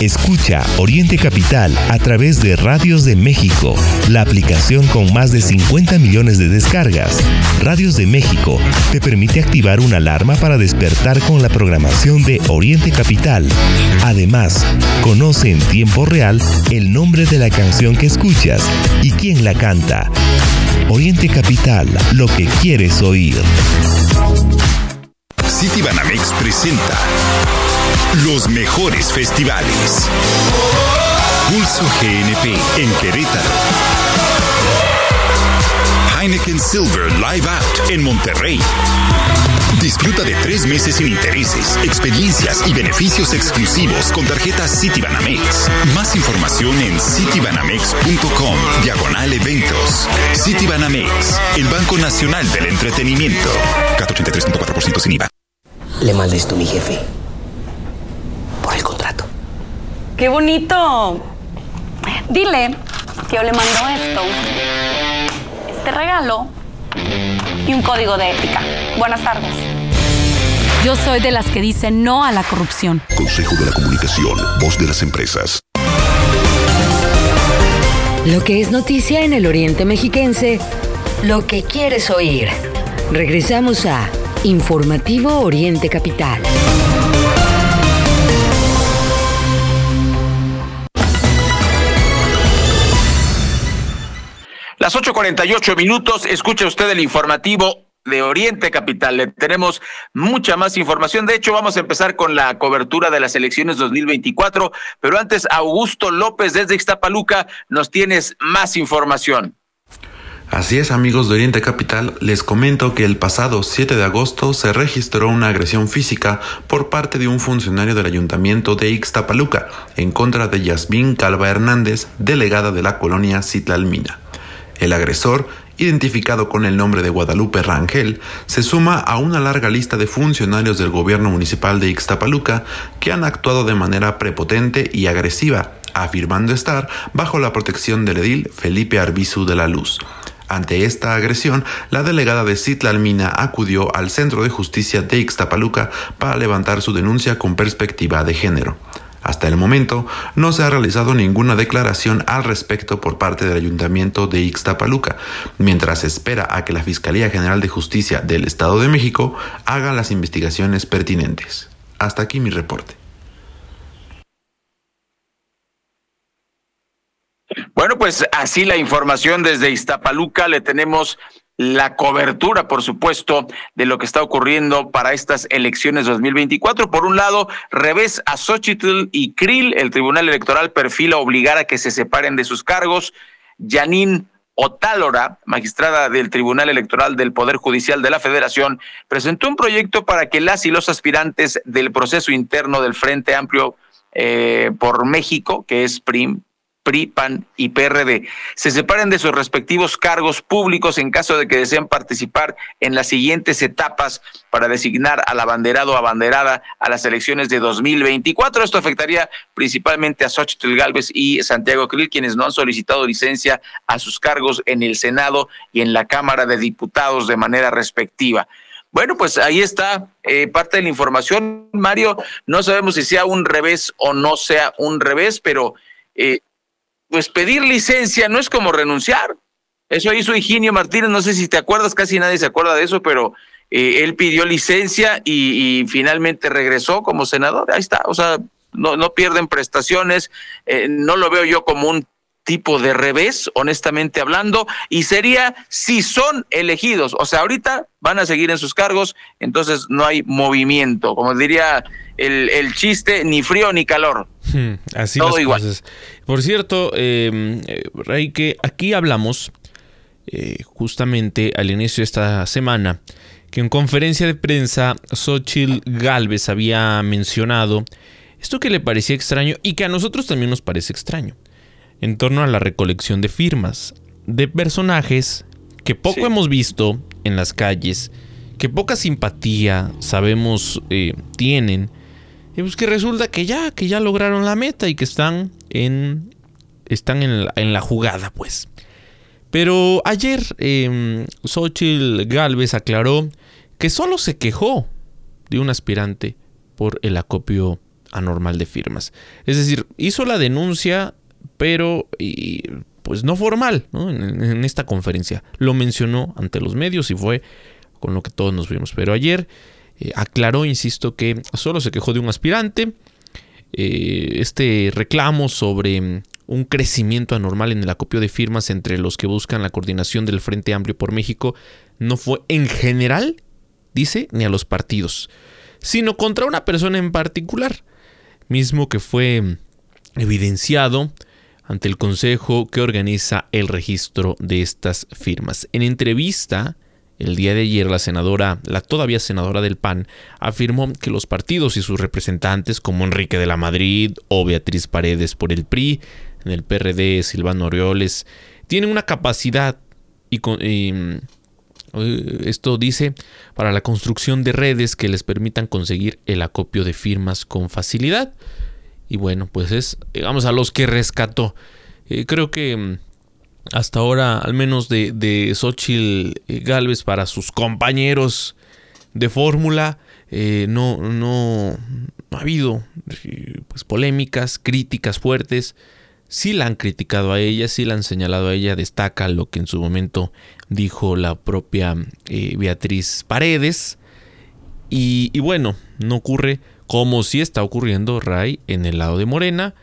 Escucha Oriente Capital a través de Radios de México, la aplicación con más de 50 millones de descargas. Radios de México te permite activar una alarma para despertar con la programación de Oriente Capital. Además, conoce en tiempo real el nombre de la canción que escuchas y quién la canta. Oriente Capital, lo que quieres oír. City Banamex presenta los mejores festivales. Pulso GNP en Querétaro. Heineken Silver Live Out en Monterrey. Disfruta de tres meses sin intereses, experiencias y beneficios exclusivos con tarjetas Citibanamex. Más información en citibanamex.com, diagonal eventos. Citibanamex, el Banco Nacional del Entretenimiento. 483.4% sin IVA. Le mandé esto a mi jefe el contrato. ¡Qué bonito! Dile que yo le mando esto, este regalo y un código de ética. Buenas tardes. Yo soy de las que dicen no a la corrupción. Consejo de la Comunicación, voz de las empresas. Lo que es noticia en el Oriente Mexiquense, lo que quieres oír. Regresamos a Informativo Oriente Capital. Las 8.48 minutos, escucha usted el informativo de Oriente Capital. Tenemos mucha más información. De hecho, vamos a empezar con la cobertura de las elecciones 2024. Pero antes, Augusto López desde Ixtapaluca, nos tienes más información. Así es amigos de Oriente Capital, les comento que el pasado 7 de agosto se registró una agresión física por parte de un funcionario del ayuntamiento de Ixtapaluca en contra de Yasmín Calva Hernández, delegada de la colonia Citlalmina. El agresor, identificado con el nombre de Guadalupe Rangel, se suma a una larga lista de funcionarios del gobierno municipal de Ixtapaluca que han actuado de manera prepotente y agresiva, afirmando estar bajo la protección del edil Felipe Arbizu de la Luz. Ante esta agresión, la delegada de Citlalmina acudió al Centro de Justicia de Ixtapaluca para levantar su denuncia con perspectiva de género. Hasta el momento no se ha realizado ninguna declaración al respecto por parte del Ayuntamiento de Ixtapaluca, mientras espera a que la Fiscalía General de Justicia del Estado de México haga las investigaciones pertinentes. Hasta aquí mi reporte. Bueno, pues así la información desde Iztapaluca. Le tenemos la cobertura, por supuesto, de lo que está ocurriendo para estas elecciones 2024. Por un lado, revés a Xochitl y Krill, el Tribunal Electoral perfila obligar a que se separen de sus cargos. Yanin Otálora, magistrada del Tribunal Electoral del Poder Judicial de la Federación, presentó un proyecto para que las y los aspirantes del proceso interno del Frente Amplio eh, por México, que es PRIM, PRI, PAN y PRD se separen de sus respectivos cargos públicos en caso de que deseen participar en las siguientes etapas para designar al abanderado o abanderada a las elecciones de 2024. Esto afectaría principalmente a Xochitl Galvez y Santiago Krill, quienes no han solicitado licencia a sus cargos en el Senado y en la Cámara de Diputados de manera respectiva. Bueno, pues ahí está eh, parte de la información, Mario. No sabemos si sea un revés o no sea un revés, pero eh, pues pedir licencia no es como renunciar. Eso hizo Higinio Martínez, no sé si te acuerdas, casi nadie se acuerda de eso, pero eh, él pidió licencia y, finalmente regresó como senador. Ahí está, o sea, no, no pierden prestaciones, eh, no lo veo yo como un tipo de revés, honestamente hablando, y sería si son elegidos, o sea, ahorita van a seguir en sus cargos, entonces no hay movimiento, como diría el, el chiste, ni frío ni calor. Hmm, así Todo igual. Por cierto, em, eh, que aquí hablamos eh, justamente al inicio de esta semana que en conferencia de prensa Xochitl Galvez había mencionado esto que le parecía extraño y que a nosotros también nos parece extraño en torno a la recolección de firmas de personajes que poco hemos visto en las calles, que poca simpatía sabemos eh, tienen, y pues que resulta que ya, que ya lograron la meta y que están en, están en, la, en la jugada, pues. Pero ayer eh, Xochitl Galvez aclaró que solo se quejó de un aspirante por el acopio anormal de firmas. Es decir, hizo la denuncia pero y, pues no formal En, esta conferencia. Lo mencionó ante los medios y fue con lo que todos nos vimos. Pero ayer eh, aclaró, insisto, que solo se quejó de un aspirante. Eh, este reclamo sobre mm, un crecimiento anormal en el acopio de firmas entre los que buscan la coordinación del Frente Amplio por México no fue en general, dice, ni a los partidos, sino contra una persona en particular, mismo que fue mm, evidenciado ante el consejo que organiza el registro de estas firmas. En entrevista, el día de ayer, la senadora, la todavía senadora del PAN, afirmó que los partidos y sus representantes, como Enrique de la Madrid o Beatriz Paredes por el PRI, en el PRD, Silvano Orioles, tienen una capacidad y, eh, esto dice para la construcción de redes que les permitan conseguir el acopio de firmas con facilidad. Y bueno, pues es, digamos, a los que rescató. Eh, creo que mm, hasta ahora, al menos de, de Xochitl eh, Galvez para sus compañeros de fórmula, eh, no, no, ha habido pues, polémicas, críticas fuertes. Sí la han criticado a ella, sí la han señalado a ella, destaca lo que en su momento dijo la propia Beatriz Paredes. Y, y bueno, no ocurre como si está ocurriendo, Ray, en el lado de Morena,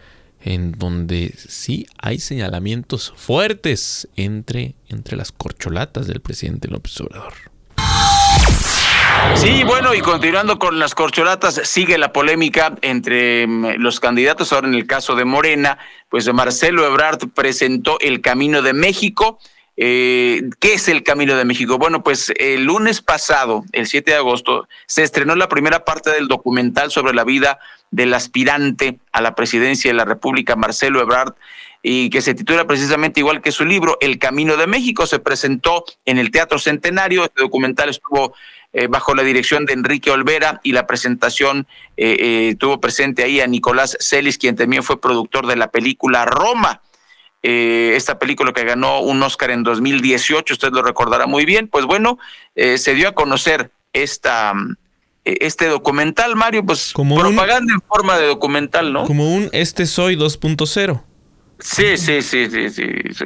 en donde sí hay señalamientos fuertes entre, entre las corcholatas del presidente López Obrador. Sí, bueno, y continuando con las corcholatas, sigue la polémica entre mm, los candidatos. Ahora en el caso de Morena, pues Marcelo Ebrard presentó el Camino de México eh, ¿Qué es el Camino de México? Bueno, pues el lunes pasado, el 7 de agosto, se estrenó la primera parte del documental sobre la vida del aspirante a la presidencia de la República, Marcelo Ebrard, y que se titula precisamente igual que su libro, El Camino de México. Se presentó en el Teatro Centenario. Este documental estuvo eh, bajo la dirección de Enrique Olvera y la presentación eh, tuvo presente ahí a Nicolás Celis, quien también fue productor de la película Roma. Eh, esta película que ganó un Oscar en 2018, usted lo recordará muy bien, pues bueno, eh, se dio a conocer esta, eh, este documental, Mario, pues Como un- propaganda en forma de documental, ¿no? Como un Este Soy 2.0. Sí, sí, sí, sí, sí.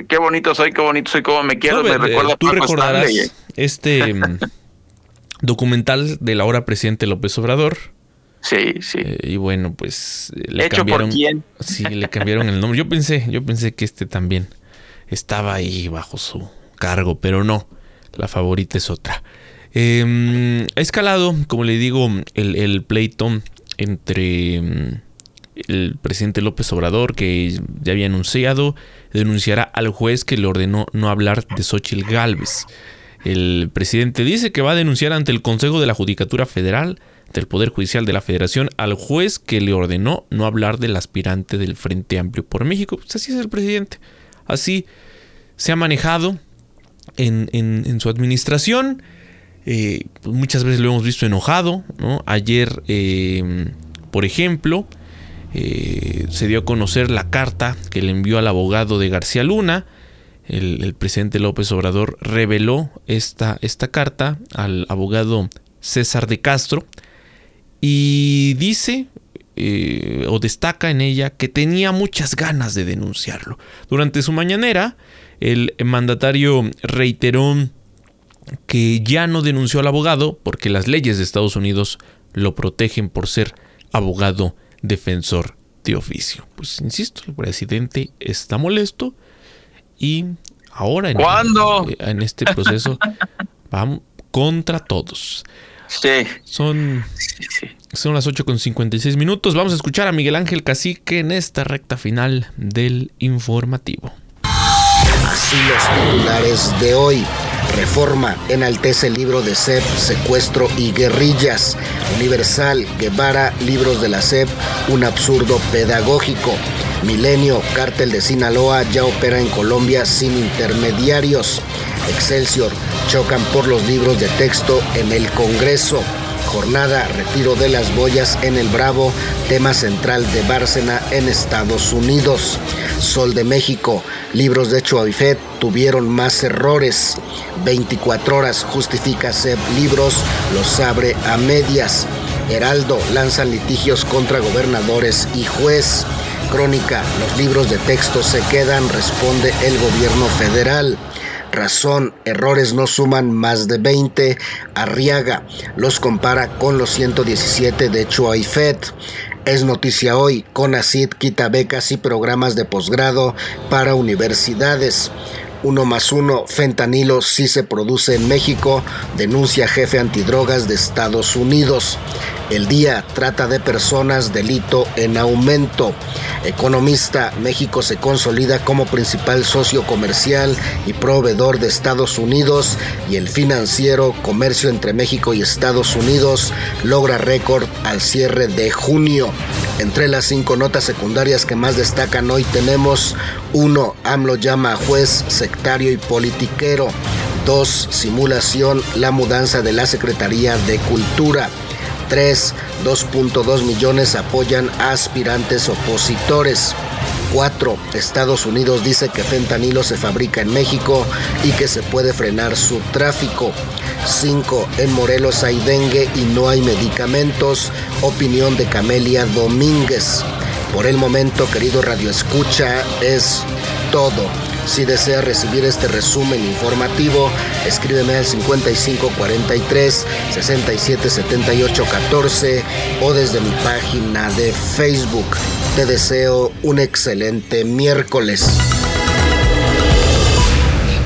Qué bonito soy, qué bonito soy, cómo me quiero. No, me recuerda Tú Paco recordarás Stanley, ¿eh? este mm, documental del ahora presidente López Obrador. Sí, sí. y bueno, pues eh, le ¿Hecho por cambiaron. quién? Sí, le cambiaron el nombre. Yo pensé, yo pensé que este también estaba ahí bajo su cargo, pero no. La favorita es otra. Eh, ha escalado, como le digo, el, el pleito entre mm, el presidente López Obrador, que ya había anunciado, denunciará al juez que le ordenó no hablar de Xochitl Galvez. El presidente dice que va a denunciar ante el Consejo de la Judicatura Federal, del Poder Judicial de la Federación, al juez que le ordenó no hablar del aspirante del Frente Amplio por México. Pues así es el presidente. Así se ha manejado en, en- su administración. Eh, pues muchas veces lo hemos visto enojado. ¿no? Ayer, eh, por ejemplo, eh, se dio a conocer la carta que le envió al abogado de García Luna. El, el presidente López Obrador reveló esta, esta carta al abogado César de Castro y dice eh, o destaca en ella que tenía muchas ganas de denunciarlo. Durante su mañanera, el mandatario reiteró que ya no denunció al abogado porque las leyes de Estados Unidos lo protegen por ser abogado defensor de oficio. Pues insisto, el presidente está molesto y ahora en, ¿Cuándo? en este proceso vamos contra todos. Sí. Son, son las 8 con 56 minutos. Vamos a escuchar a Miguel Ángel Cacique en esta recta final del informativo. Así los titulares de hoy. Reforma enaltece el libro de CEP, secuestro y guerrillas. Universal, Guevara, libros de la CEP, un absurdo pedagógico. Milenio, cártel de Sinaloa ya opera en Colombia sin intermediarios. Excelsior, chocan por los libros de texto en el Congreso. Jornada, retiro de las boyas en el Bravo, tema central de Bárcena en Estados Unidos. Sol de México, libros de Chuavifet tuvieron más errores. 24 horas justifica SEP libros, los abre a medias. Heraldo lanzan litigios contra gobernadores y juez. Crónica, los libros de texto se quedan, responde el gobierno federal. Razón, errores no suman más de 20. Arriaga los compara con los 117 de Chuaifet. Es noticia hoy, CONACID quita becas y programas de posgrado para universidades. Uno más uno, fentanilo sí se produce en México, denuncia jefe antidrogas de Estados Unidos. El día trata de personas, delito en aumento. Economista, México se consolida como principal socio comercial y proveedor de Estados Unidos y el financiero, comercio entre México y Estados Unidos, logra récord al cierre de junio. Entre las cinco notas secundarias que más destacan hoy tenemos 1. AMLO llama a juez sectario y politiquero. 2. Simulación, la mudanza de la Secretaría de Cultura. 3. 2.2 millones apoyan a aspirantes opositores. 4. Estados Unidos dice que fentanilo se fabrica en México y que se puede frenar su tráfico. 5. En Morelos hay dengue y no hay medicamentos. Opinión de Camelia Domínguez. Por el momento, querido Radio Escucha, es todo. Si desea recibir este resumen informativo, escríbeme al 5543 6778 14 o desde mi página de Facebook. Te deseo un excelente miércoles.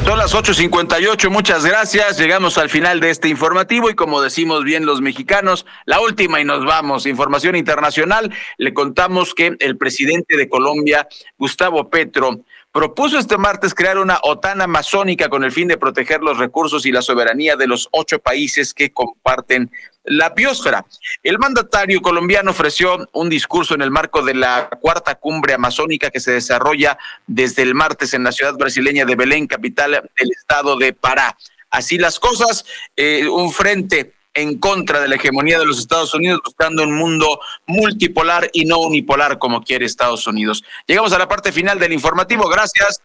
Son las 8.58, muchas gracias. Llegamos al final de este informativo y como decimos bien los mexicanos, la última y nos vamos. Información internacional, le contamos que el presidente de Colombia, Gustavo Petro, propuso este martes crear una OTAN amazónica con el fin de proteger los recursos y la soberanía de los ocho países que comparten la biosfera. El mandatario colombiano ofreció un discurso en el marco de la cuarta cumbre amazónica que se desarrolla desde el martes en la ciudad brasileña de Belén, capital del estado de Pará. Así las cosas, eh, un frente en contra de la hegemonía de los Estados Unidos, buscando un mundo multipolar y no unipolar como quiere Estados Unidos. Llegamos a la parte final del informativo. Gracias.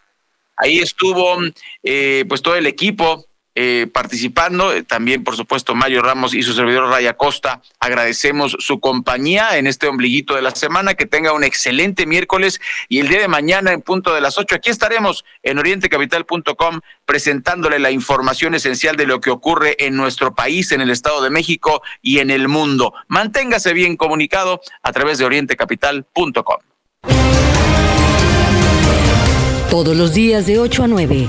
Ahí estuvo eh, pues todo el equipo eh, participando. Eh, también, por supuesto, Mario Ramos y su servidor Raya Costa. Agradecemos su compañía en este ombliguito de la semana. Que tenga un excelente miércoles y el día de mañana en punto de las ocho. Aquí estaremos en orientecapital.com presentándole la información esencial de lo que ocurre en nuestro país, en el Estado de México y en el mundo. Manténgase bien comunicado a través de orientecapital.com. Todos los días de 8 a 9.